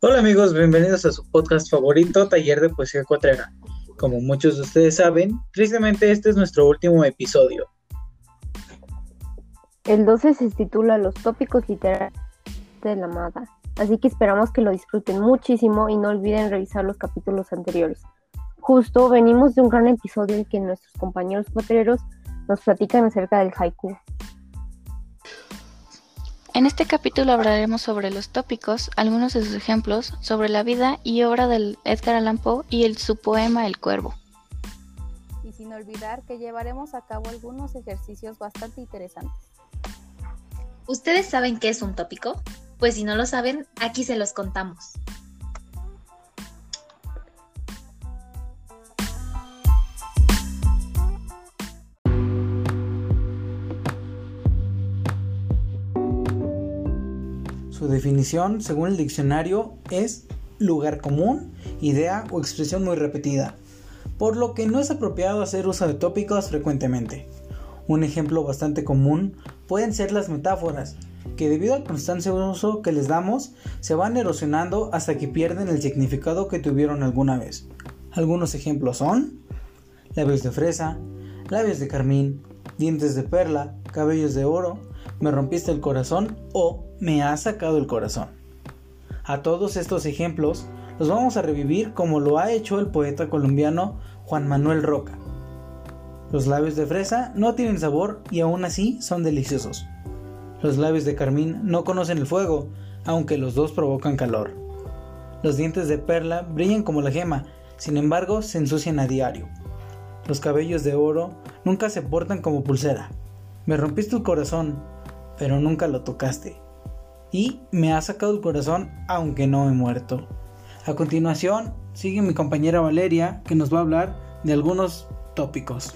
Hola amigos, bienvenidos a su podcast favorito, Taller de Poesía Cuatrera. Como muchos de ustedes saben, tristemente este es nuestro último episodio. El 12 se titula Los tópicos literarios de la amada, así que esperamos que lo disfruten muchísimo y no olviden revisar los capítulos anteriores. Justo venimos de un gran episodio en que nuestros compañeros cuatreros nos platican acerca del haiku. En este capítulo hablaremos sobre los tópicos, algunos de sus ejemplos, sobre la vida y obra del Edgar Allan Poe y el, su poema El Cuervo. Y sin olvidar que llevaremos a cabo algunos ejercicios bastante interesantes. ¿Ustedes saben qué es un tópico? Pues si no lo saben, aquí se los contamos. Su definición, según el diccionario, es lugar común, idea o expresión muy repetida, por lo que no es apropiado hacer uso de tópicos frecuentemente. Un ejemplo bastante común pueden ser las metáforas, que debido al constante uso que les damos, se van erosionando hasta que pierden el significado que tuvieron alguna vez. Algunos ejemplos son labios de fresa, labios de carmín, dientes de perla, cabellos de oro, me rompiste el corazón o me has sacado el corazón. A todos estos ejemplos los vamos a revivir como lo ha hecho el poeta colombiano Juan Manuel Roca. Los labios de fresa no tienen sabor y aún así son deliciosos. Los labios de carmín no conocen el fuego, aunque los dos provocan calor. Los dientes de perla brillan como la gema, sin embargo se ensucian a diario. Los cabellos de oro nunca se portan como pulsera. Me rompiste el corazón, pero nunca lo tocaste. Y me ha sacado el corazón aunque no he muerto. A continuación, sigue mi compañera Valeria que nos va a hablar de algunos tópicos.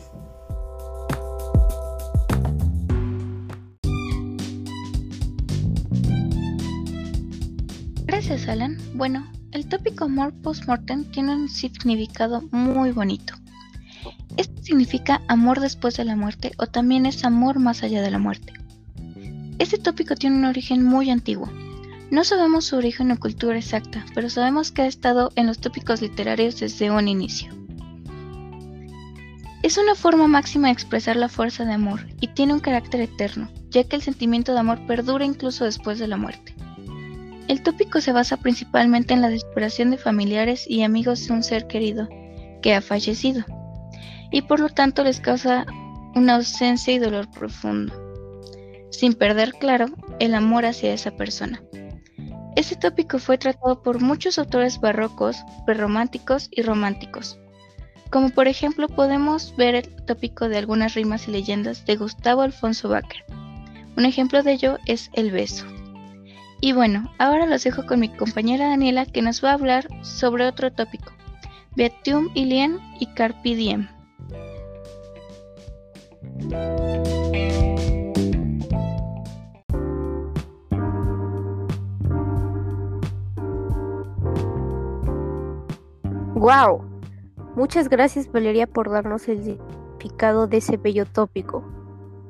Gracias, Alan. Bueno, el tópico amor post-mortem tiene un significado muy bonito. Esto significa amor después de la muerte o también es amor más allá de la muerte. Este tópico tiene un origen muy antiguo. No sabemos su origen o cultura exacta, pero sabemos que ha estado en los tópicos literarios desde un inicio. Es una forma máxima de expresar la fuerza de amor y tiene un carácter eterno, ya que el sentimiento de amor perdura incluso después de la muerte. El tópico se basa principalmente en la desesperación de familiares y amigos de un ser querido que ha fallecido, y por lo tanto les causa una ausencia y dolor profundo sin perder claro el amor hacia esa persona. Este tópico fue tratado por muchos autores barrocos, prerrománticos y románticos, como por ejemplo podemos ver el tópico de algunas rimas y leyendas de Gustavo Alfonso Baker. Un ejemplo de ello es El beso. Y bueno, ahora los dejo con mi compañera Daniela que nos va a hablar sobre otro tópico, Beatium Ilien y Carpe Diem. ¡Wow! Muchas gracias Valeria por darnos el significado de ese bello tópico.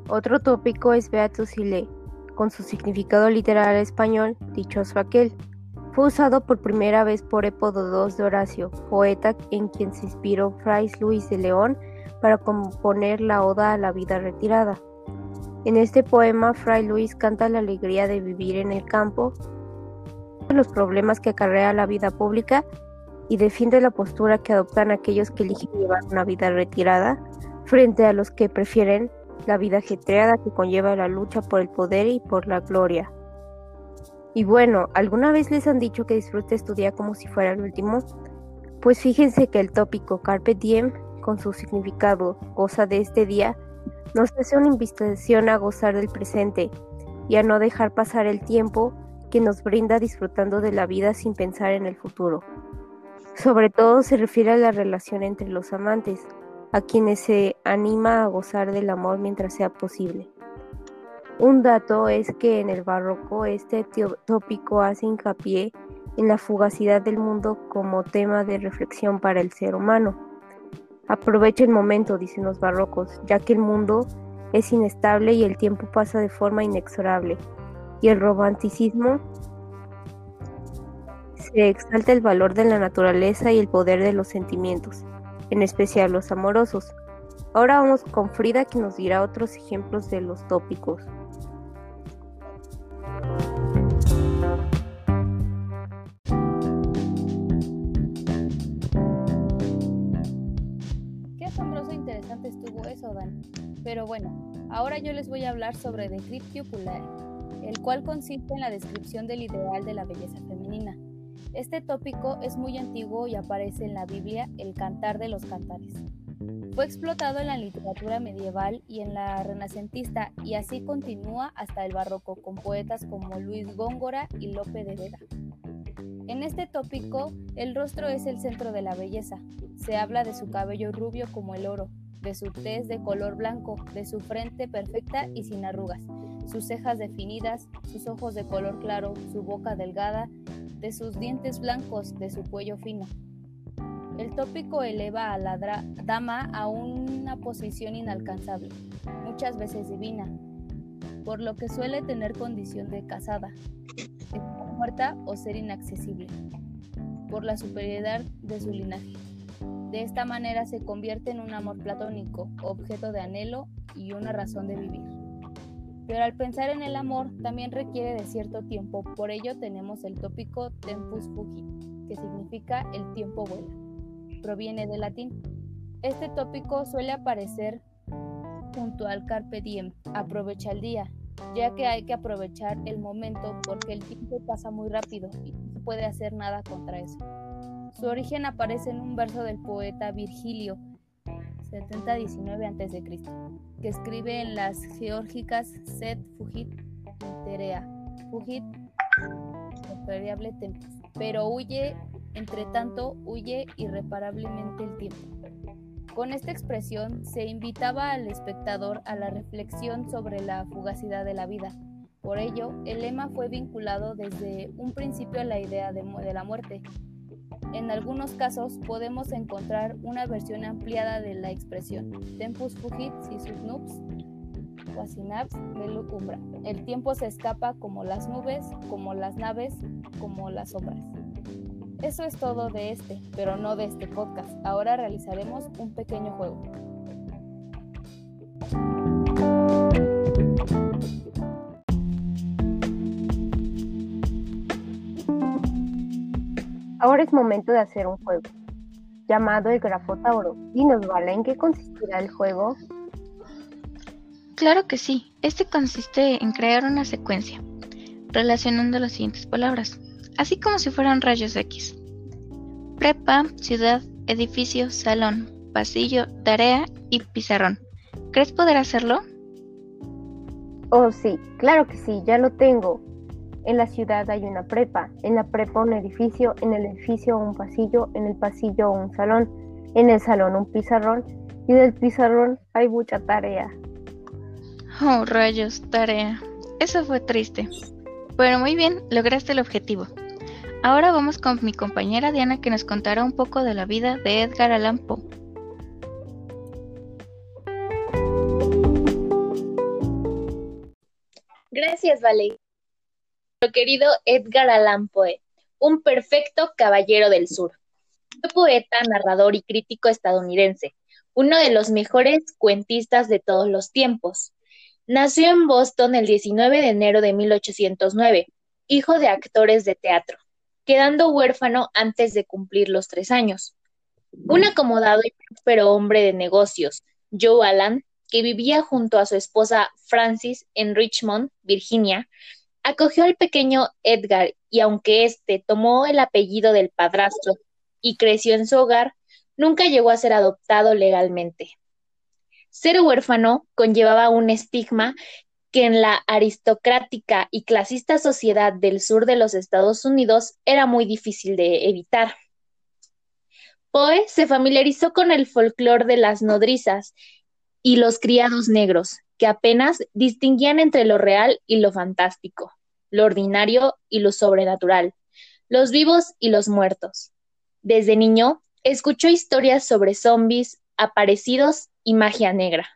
Otro tópico es Beatus Ile, con su significado literal español, dichoso aquel. Fue usado por primera vez por Épodo II de Horacio, poeta en quien se inspiró Fray Luis de León para componer la Oda a la vida retirada. En este poema, Fray Luis canta la alegría de vivir en el campo, los problemas que acarrea la vida pública y defiende la postura que adoptan aquellos que eligen llevar una vida retirada frente a los que prefieren la vida ajetreada que conlleva la lucha por el poder y por la gloria. Y bueno, ¿alguna vez les han dicho que disfrute estudiar como si fuera el último? Pues fíjense que el tópico Carpe Diem, con su significado goza de este día, nos hace una invitación a gozar del presente y a no dejar pasar el tiempo que nos brinda disfrutando de la vida sin pensar en el futuro. Sobre todo se refiere a la relación entre los amantes, a quienes se anima a gozar del amor mientras sea posible. Un dato es que en el barroco este tópico hace hincapié en la fugacidad del mundo como tema de reflexión para el ser humano. Aprovecha el momento, dicen los barrocos, ya que el mundo es inestable y el tiempo pasa de forma inexorable. Y el romanticismo se exalta el valor de la naturaleza y el poder de los sentimientos, en especial los amorosos. Ahora vamos con Frida que nos dirá otros ejemplos de los tópicos. Qué asombroso e interesante estuvo eso, Dan. Pero bueno, ahora yo les voy a hablar sobre Decryptio Pulare, el cual consiste en la descripción del ideal de la belleza femenina. Este tópico es muy antiguo y aparece en la Biblia, el Cantar de los Cantares. Fue explotado en la literatura medieval y en la renacentista y así continúa hasta el barroco con poetas como Luis Góngora y Lope de Vega. En este tópico, el rostro es el centro de la belleza. Se habla de su cabello rubio como el oro, de su tez de color blanco, de su frente perfecta y sin arrugas, sus cejas definidas, sus ojos de color claro, su boca delgada, de sus dientes blancos, de su cuello fino. El tópico eleva a la dama a una posición inalcanzable, muchas veces divina, por lo que suele tener condición de casada, estar muerta o ser inaccesible, por la superioridad de su linaje. De esta manera se convierte en un amor platónico, objeto de anhelo y una razón de vivir. Pero al pensar en el amor también requiere de cierto tiempo, por ello tenemos el tópico tempus fugit, que significa el tiempo vuela. Proviene del latín. Este tópico suele aparecer junto al carpe diem, aprovecha el día, ya que hay que aprovechar el momento porque el tiempo pasa muy rápido y no se puede hacer nada contra eso. Su origen aparece en un verso del poeta Virgilio, 70-19 a.C., que escribe en las geórgicas Sed Fugit Terea, Fugit variable tempus, pero huye, entre tanto, huye irreparablemente el tiempo. Con esta expresión se invitaba al espectador a la reflexión sobre la fugacidad de la vida. Por ello, el lema fue vinculado desde un principio a la idea de, de la muerte, en algunos casos podemos encontrar una versión ampliada de la expresión tempus fugit sisus nubs quasinaps velucumbra. El tiempo se escapa como las nubes, como las naves, como las sombras. Eso es todo de este, pero no de este podcast. Ahora realizaremos un pequeño juego. Ahora es momento de hacer un juego llamado el Grafotauro. Dinos, Vale, ¿en qué consistirá el juego? Claro que sí. Este consiste en crear una secuencia, relacionando las siguientes palabras, así como si fueran rayos X. Prepa, ciudad, edificio, salón, pasillo, tarea y pizarrón. ¿Crees poder hacerlo? Oh, sí, claro que sí, ya lo tengo. En la ciudad hay una prepa, en la prepa un edificio, en el edificio un pasillo, en el pasillo un salón, en el salón un pizarrón y en el pizarrón hay mucha tarea. Oh, rayos, tarea. Eso fue triste. Pero muy bien, lograste el objetivo. Ahora vamos con mi compañera Diana que nos contará un poco de la vida de Edgar Allan Poe. Gracias, Vale querido Edgar Allan Poe, un perfecto caballero del sur. Poeta, narrador y crítico estadounidense, uno de los mejores cuentistas de todos los tiempos. Nació en Boston el 19 de enero de 1809, hijo de actores de teatro, quedando huérfano antes de cumplir los tres años. Un acomodado y próspero hombre de negocios, Joe Allan, que vivía junto a su esposa Francis en Richmond, Virginia, acogió al pequeño Edgar y aunque éste tomó el apellido del padrastro y creció en su hogar, nunca llegó a ser adoptado legalmente. Ser huérfano conllevaba un estigma que en la aristocrática y clasista sociedad del sur de los Estados Unidos era muy difícil de evitar. Poe se familiarizó con el folclore de las nodrizas y los criados negros, que apenas distinguían entre lo real y lo fantástico, lo ordinario y lo sobrenatural, los vivos y los muertos. Desde niño, escuchó historias sobre zombies, aparecidos y magia negra.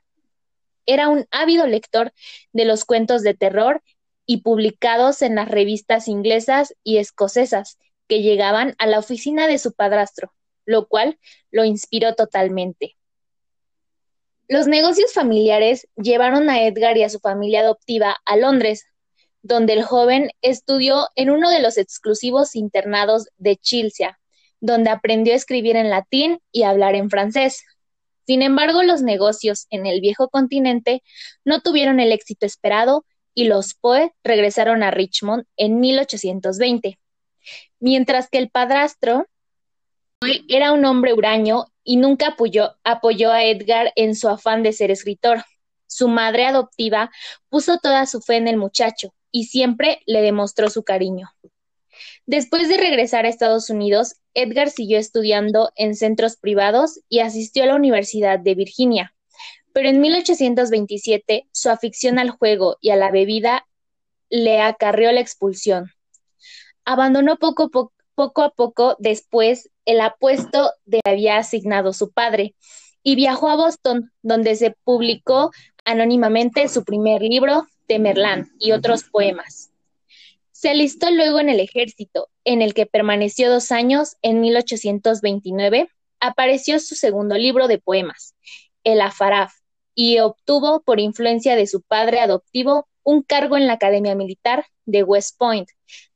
Era un ávido lector de los cuentos de terror y publicados en las revistas inglesas y escocesas, que llegaban a la oficina de su padrastro, lo cual lo inspiró totalmente. Los negocios familiares llevaron a Edgar y a su familia adoptiva a Londres, donde el joven estudió en uno de los exclusivos internados de Chilcia, donde aprendió a escribir en latín y hablar en francés. Sin embargo, los negocios en el viejo continente no tuvieron el éxito esperado y los Poe regresaron a Richmond en 1820. Mientras que el padrastro era un hombre huraño y nunca apoyó, apoyó a Edgar en su afán de ser escritor. Su madre adoptiva puso toda su fe en el muchacho y siempre le demostró su cariño. Después de regresar a Estados Unidos, Edgar siguió estudiando en centros privados y asistió a la Universidad de Virginia. Pero en 1827 su afición al juego y a la bebida le acarreó la expulsión. Abandonó poco, poco a poco después el apuesto de había asignado su padre y viajó a Boston, donde se publicó anónimamente su primer libro, Temerlán, y otros poemas. Se alistó luego en el ejército, en el que permaneció dos años. En 1829 apareció su segundo libro de poemas, El Afaraf, y obtuvo, por influencia de su padre adoptivo, un cargo en la Academia Militar de West Point,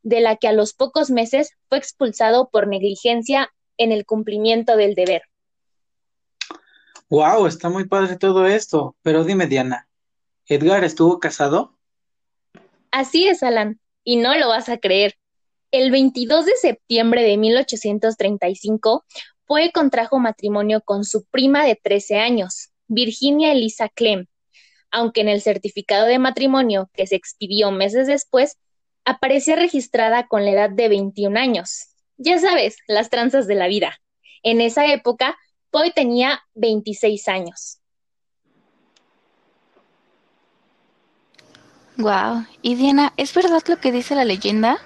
de la que a los pocos meses fue expulsado por negligencia en el cumplimiento del deber. Wow, está muy padre todo esto. Pero dime, Diana, ¿Edgar estuvo casado? Así es, Alan y no lo vas a creer. El 22 de septiembre de 1835, Poe contrajo matrimonio con su prima de 13 años, Virginia Elisa Clem, aunque en el certificado de matrimonio que se expidió meses después, aparecía registrada con la edad de 21 años. Ya sabes, las tranzas de la vida. En esa época, Poe tenía 26 años. Wow. Y Diana, ¿es verdad lo que dice la leyenda?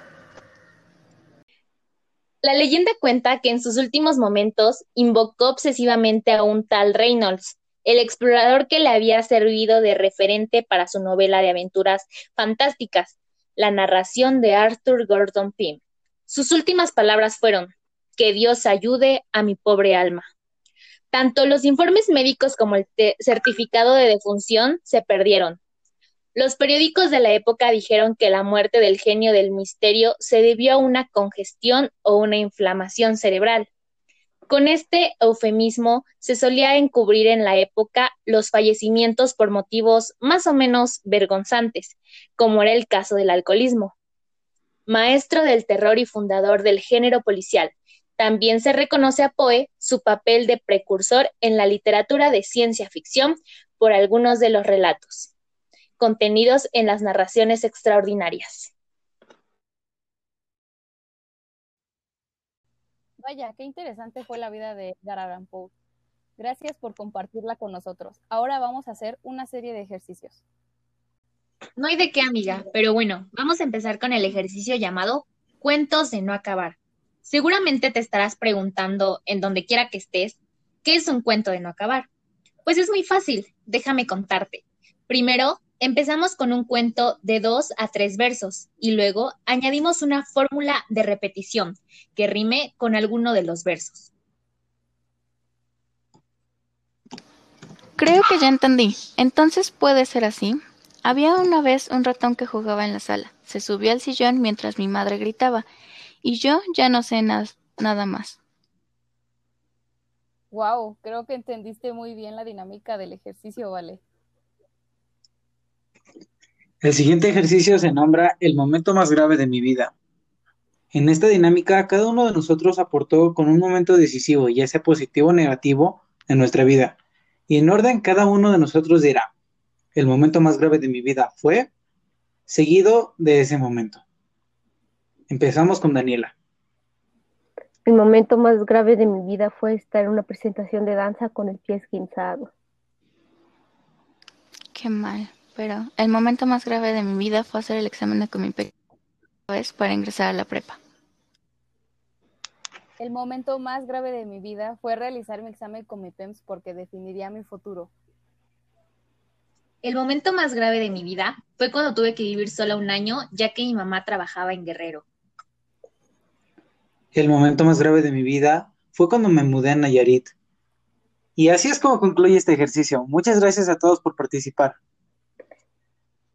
La leyenda cuenta que en sus últimos momentos invocó obsesivamente a un tal Reynolds, el explorador que le había servido de referente para su novela de aventuras fantásticas, la narración de Arthur Gordon Pym. Sus últimas palabras fueron, que Dios ayude a mi pobre alma. Tanto los informes médicos como el certificado de defunción se perdieron, los periódicos de la época dijeron que la muerte del genio del misterio se debió a una congestión o una inflamación cerebral. Con este eufemismo se solía encubrir en la época los fallecimientos por motivos más o menos vergonzantes, como era el caso del alcoholismo. Maestro del terror y fundador del género policial, también se reconoce a Poe su papel de precursor en la literatura de ciencia ficción por algunos de los relatos contenidos en las narraciones extraordinarias. Vaya, qué interesante fue la vida de Edgar Poe. Gracias por compartirla con nosotros. Ahora vamos a hacer una serie de ejercicios. No hay de qué, amiga, pero bueno, vamos a empezar con el ejercicio llamado Cuentos de no acabar. Seguramente te estarás preguntando, en donde quiera que estés, ¿qué es un cuento de no acabar? Pues es muy fácil, déjame contarte. Primero, Empezamos con un cuento de dos a tres versos y luego añadimos una fórmula de repetición que rime con alguno de los versos. Creo que ya entendí. Entonces puede ser así. Había una vez un ratón que jugaba en la sala. Se subió al sillón mientras mi madre gritaba y yo ya no sé nada más. Wow, creo que entendiste muy bien la dinámica del ejercicio, Vale. El siguiente ejercicio se nombra el momento más grave de mi vida. En esta dinámica, cada uno de nosotros aportó con un momento decisivo, ya sea positivo o negativo, en nuestra vida. Y en orden, cada uno de nosotros dirá, el momento más grave de mi vida fue seguido de ese momento. Empezamos con Daniela. El momento más grave de mi vida fue estar en una presentación de danza con el pie esguinzado. Qué mal. Pero el momento más grave de mi vida fue hacer el examen de Comipems para ingresar a la prepa. El momento más grave de mi vida fue realizar mi examen Comipems porque definiría mi futuro. El momento más grave de mi vida fue cuando tuve que vivir sola un año, ya que mi mamá trabajaba en Guerrero. El momento más grave de mi vida fue cuando me mudé a Nayarit. Y así es como concluye este ejercicio. Muchas gracias a todos por participar.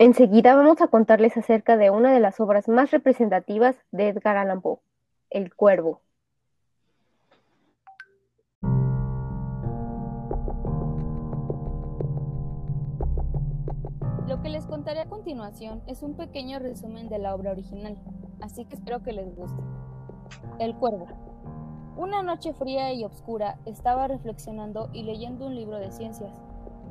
Enseguida vamos a contarles acerca de una de las obras más representativas de Edgar Allan Poe, El Cuervo. Lo que les contaré a continuación es un pequeño resumen de la obra original, así que espero que les guste. El Cuervo. Una noche fría y oscura estaba reflexionando y leyendo un libro de ciencias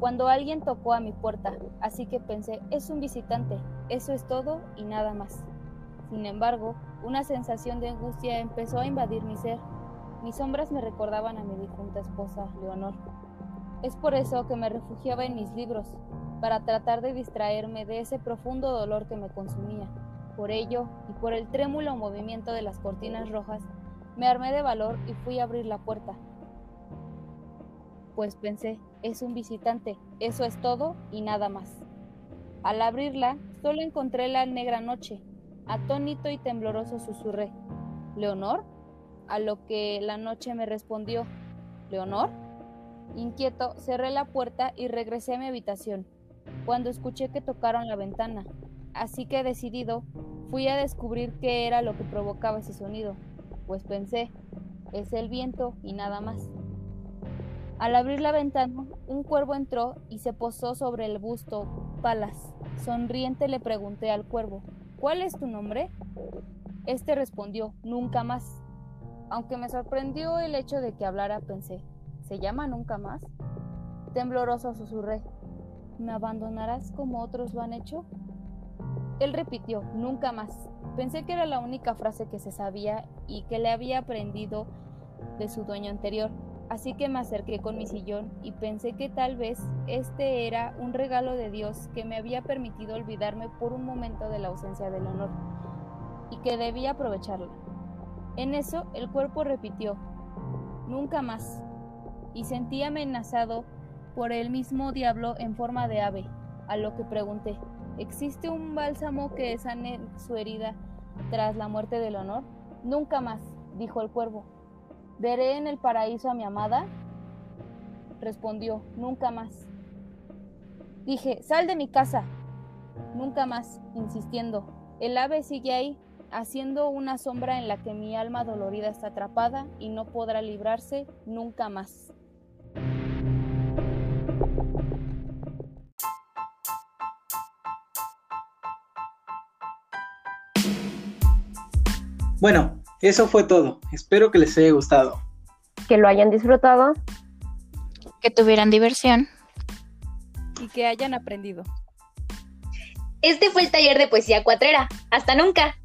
cuando alguien tocó a mi puerta, así que pensé, es un visitante, eso es todo y nada más. Sin embargo, una sensación de angustia empezó a invadir mi ser. Mis sombras me recordaban a mi difunta esposa, Leonor. Es por eso que me refugiaba en mis libros, para tratar de distraerme de ese profundo dolor que me consumía. Por ello, y por el trémulo movimiento de las cortinas rojas, me armé de valor y fui a abrir la puerta. Pues pensé, es un visitante, eso es todo y nada más. Al abrirla, solo encontré la negra noche. Atónito y tembloroso susurré, ¿Leonor? A lo que la noche me respondió, ¿Leonor? Inquieto, cerré la puerta y regresé a mi habitación, cuando escuché que tocaron la ventana. Así que decidido, fui a descubrir qué era lo que provocaba ese sonido, pues pensé, es el viento y nada más. Al abrir la ventana, un cuervo entró y se posó sobre el busto Palas. Sonriente le pregunté al cuervo, ¿cuál es tu nombre? Este respondió, nunca más. Aunque me sorprendió el hecho de que hablara, pensé, ¿se llama nunca más? Tembloroso susurré, ¿me abandonarás como otros lo han hecho? Él repitió, nunca más. Pensé que era la única frase que se sabía y que le había aprendido de su dueño anterior Así que me acerqué con mi sillón y pensé que tal vez este era un regalo de Dios que me había permitido olvidarme por un momento de la ausencia del honor y que debía aprovecharla. En eso el cuerpo repitió, nunca más, y sentí amenazado por el mismo diablo en forma de ave, a lo que pregunté, ¿existe un bálsamo que sane su herida tras la muerte del honor? Nunca más, dijo el cuervo. ¿Veré en el paraíso a mi amada? Respondió, nunca más. Dije, sal de mi casa. Nunca más, insistiendo. El ave sigue ahí, haciendo una sombra en la que mi alma dolorida está atrapada y no podrá librarse nunca más. Bueno, eso fue todo. Espero que les haya gustado. Que lo hayan disfrutado. Que tuvieran diversión. Y que hayan aprendido. Este fue el taller de poesía cuatrera. Hasta nunca.